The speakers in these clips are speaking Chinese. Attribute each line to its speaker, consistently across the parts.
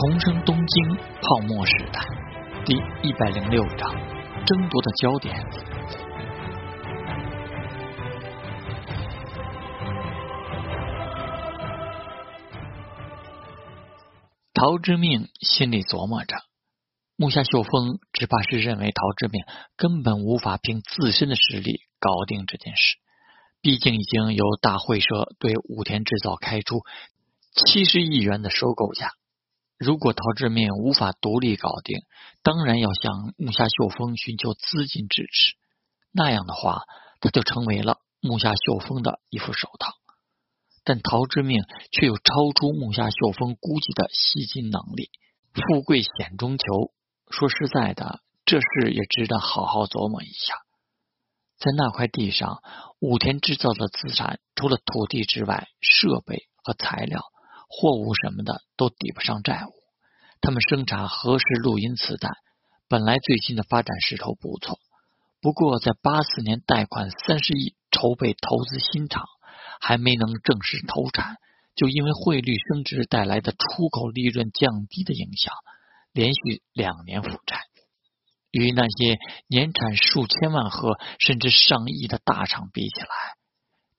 Speaker 1: 重生东京泡沫时代第一百零六章：争夺的焦点。陶之命心里琢磨着，木下秀峰只怕是认为陶之命根本无法凭自身的实力搞定这件事。毕竟已经由大会社对武田制造开出七十亿元的收购价。如果陶志命无法独立搞定，当然要向木下秀峰寻求资金支持。那样的话，他就成为了木下秀峰的一副手套。但陶之命却有超出木下秀峰估计的吸金能力。富贵险中求，说实在的，这事也值得好好琢磨一下。在那块地上，武田制造的资产除了土地之外，设备和材料。货物什么的都抵不上债务。他们生产合适录音磁带，本来最近的发展势头不错。不过在八四年贷款三十亿筹备投资新厂，还没能正式投产，就因为汇率升值带来的出口利润降低的影响，连续两年负债。与那些年产数千万盒甚至上亿的大厂比起来，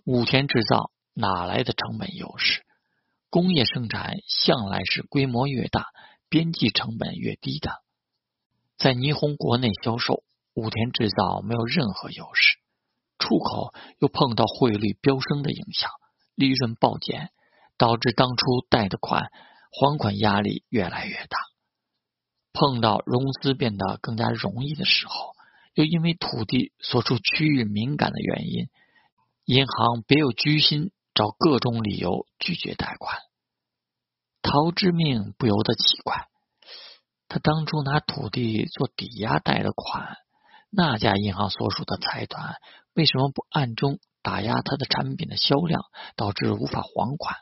Speaker 1: 武田制造哪来的成本优势？工业生产向来是规模越大，边际成本越低的。在霓虹国内销售，武田制造没有任何优势；出口又碰到汇率飙升的影响，利润暴减，导致当初贷的款还款压力越来越大。碰到融资变得更加容易的时候，又因为土地所处区域敏感的原因，银行别有居心。找各种理由拒绝贷款，陶之命不由得奇怪：他当初拿土地做抵押贷的款，那家银行所属的财团为什么不暗中打压他的产品的销量，导致无法还款？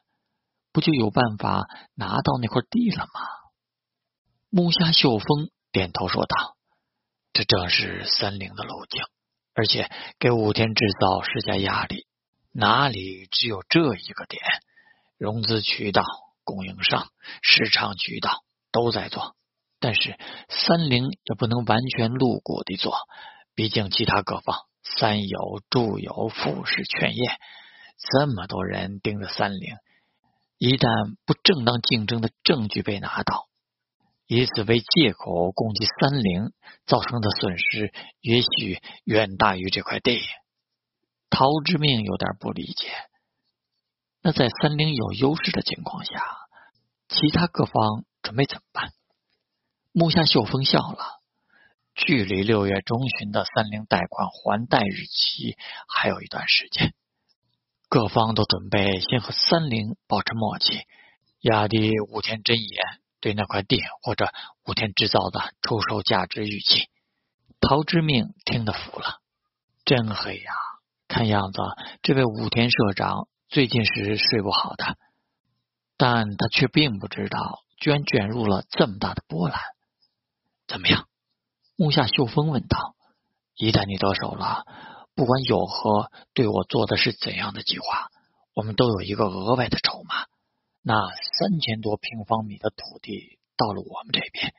Speaker 1: 不就有办法拿到那块地了吗？木下秀峰点头说道：“这正是三菱的路径，而且给武田制造施加压力。”哪里只有这一个点？融资渠道、供应商、市场渠道都在做，但是三菱也不能完全路过的做，毕竟其他各方三友、住友、富士、劝业这么多人盯着三菱，一旦不正当竞争的证据被拿到，以此为借口攻击三菱，造成的损失也许远大于这块地。陶之命有点不理解，那在三菱有优势的情况下，其他各方准备怎么办？木下秀峰笑了，距离六月中旬的三菱贷款还贷日期还有一段时间，各方都准备先和三菱保持默契，压低武田真也对那块地或者武田制造的出售价值预期。陶之命听得服了，真黑呀！看样子，这位武田社长最近是睡不好的，但他却并不知道，居然卷入了这么大的波澜。怎么样？木下秀峰问道。一旦你得手了，不管有何对我做的是怎样的计划，我们都有一个额外的筹码。那三千多平方米的土地到了我们这边，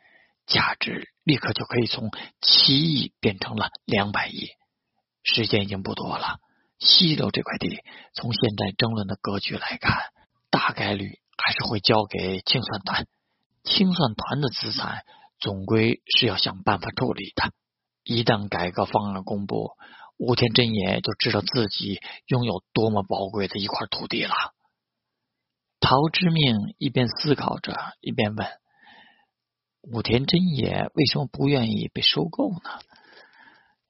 Speaker 1: 价值立刻就可以从七亿变成了两百亿。时间已经不多了，西楼这块地，从现在争论的格局来看，大概率还是会交给清算团。清算团的资产总归是要想办法处理的。一旦改革方案公布，武田真也就知道自己拥有多么宝贵的一块土地了。陶之命一边思考着，一边问：“武田真也为什么不愿意被收购呢？”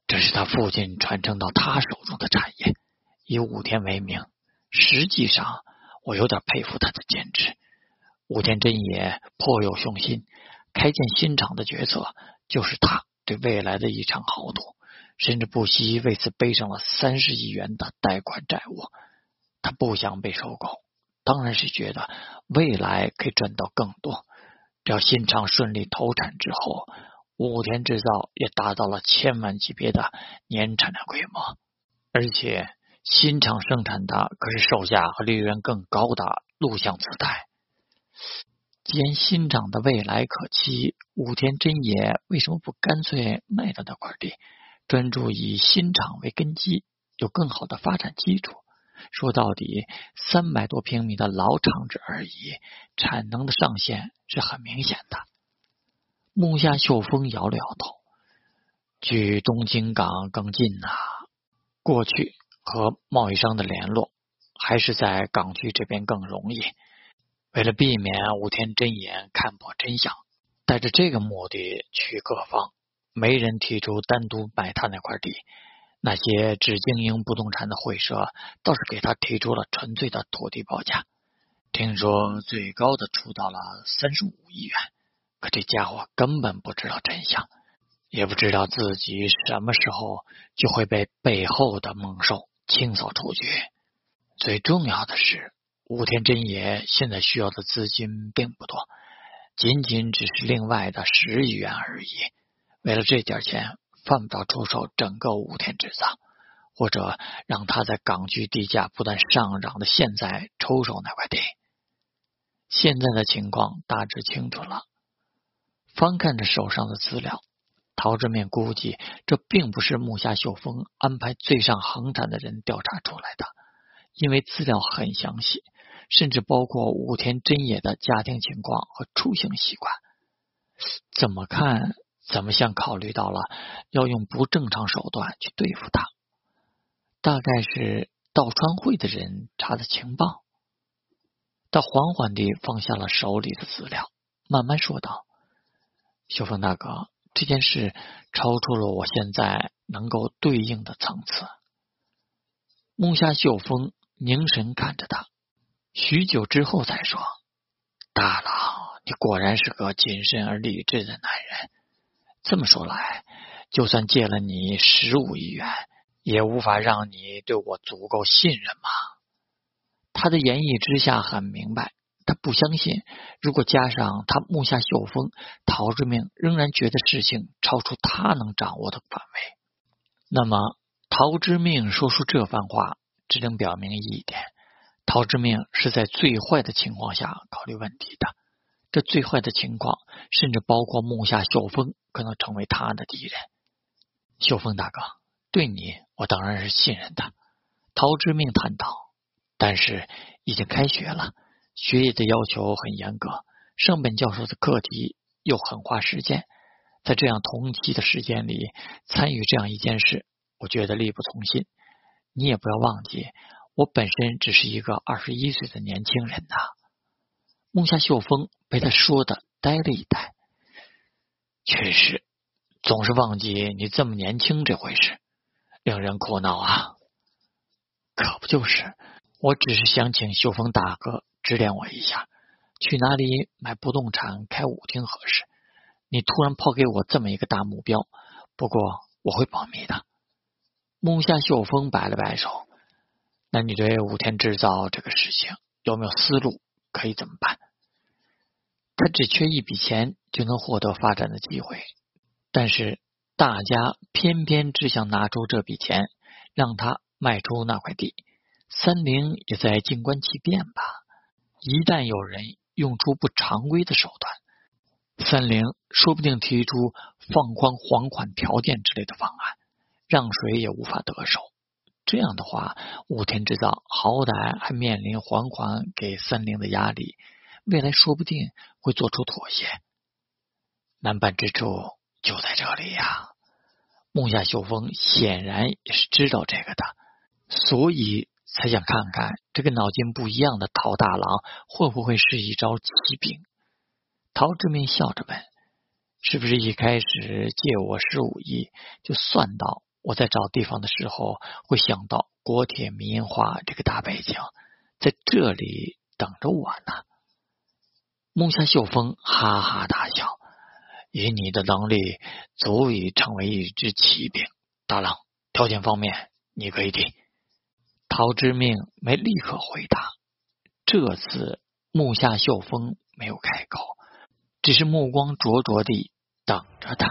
Speaker 1: 这是他父亲传承到他手中的产业，以武田为名。实际上，我有点佩服他的坚持。武田真也颇有雄心，开建新厂的决策就是他对未来的一场豪赌，甚至不惜为此背上了三十亿元的贷款债务。他不想被收购，当然是觉得未来可以赚到更多。只要新厂顺利投产之后。武田制造也达到了千万级别的年产量规模，而且新厂生产的可是售价和利润更高的录像磁带。既然新厂的未来可期，武田真也为什么不干脆卖掉那块地，专注以新厂为根基，有更好的发展基础？说到底，三百多平米的老厂址而已，产能的上限是很明显的。木下秀峰摇了摇头，距东京港更近呐。过去和贸易商的联络，还是在港区这边更容易。为了避免武田真言看破真相，带着这个目的去各方，没人提出单独买他那块地。那些只经营不动产的会社倒是给他提出了纯粹的土地报价，听说最高的出到了三十五亿元。可这家伙根本不知道真相，也不知道自己什么时候就会被背后的猛兽清扫出局。最重要的是。武田真也现在需要的资金并不多，仅仅只是另外的十亿元而已。为了这点钱，犯不着出售整个武田制造，或者让他在港区地价不断上涨的现在抽手那块地。现在的情况大致清楚了。翻看着手上的资料，陶志面估计这并不是木下秀峰安排最上横产的人调查出来的，因为资料很详细。甚至包括武田真也的家庭情况和出行习惯，怎么看怎么像考虑到了要用不正常手段去对付他。大概是道川会的人查的情报。他缓缓地放下了手里的资料，慢慢说道：“秀峰大哥，这件事超出了我现在能够对应的层次。”木下秀峰凝神看着他。许久之后才说：“大郎，你果然是个谨慎而理智的男人。这么说来，就算借了你十五亿元，也无法让你对我足够信任吗？”他的言语之下很明白，他不相信。如果加上他木下秀峰，陶之命仍然觉得事情超出他能掌握的范围，那么陶之命说出这番话，只能表明一点。陶之命是在最坏的情况下考虑问题的，这最坏的情况甚至包括木下秀峰可能成为他的敌人。秀峰大哥，对你我当然是信任的。陶之命谈道，但是已经开学了，学业的要求很严格，上本教授的课题又很花时间，在这样同期的时间里参与这样一件事，我觉得力不从心。你也不要忘记。我本身只是一个二十一岁的年轻人呐。木下秀峰被他说的呆了一呆，确实总是忘记你这么年轻这回事，令人苦恼啊。可不就是，我只是想请秀峰大哥指点我一下，去哪里买不动产开舞厅合适。你突然抛给我这么一个大目标，不过我会保密的。木下秀峰摆了摆手。那你对武田制造这个事情有没有思路？可以怎么办？他只缺一笔钱就能获得发展的机会，但是大家偏偏只想拿出这笔钱让他卖出那块地。三菱也在静观其变吧。一旦有人用出不常规的手段，三菱说不定提出放宽还款条件之类的方案，让谁也无法得手。这样的话，武田制造好歹还面临还款给三菱的压力，未来说不定会做出妥协。难办之处就在这里呀！木下秀峰显然也是知道这个的，所以才想看看这个脑筋不一样的陶大郎会不会是一招奇兵。陶志明笑着问：“是不是一开始借我十五亿就算到？”我在找地方的时候，会想到国铁民营化这个大背景，在这里等着我呢。木下秀峰哈哈大笑，以你的能力，足以成为一支骑兵。大郎，条件方面你可以定。陶之命没立刻回答，这次木下秀峰没有开口，只是目光灼灼地等着他。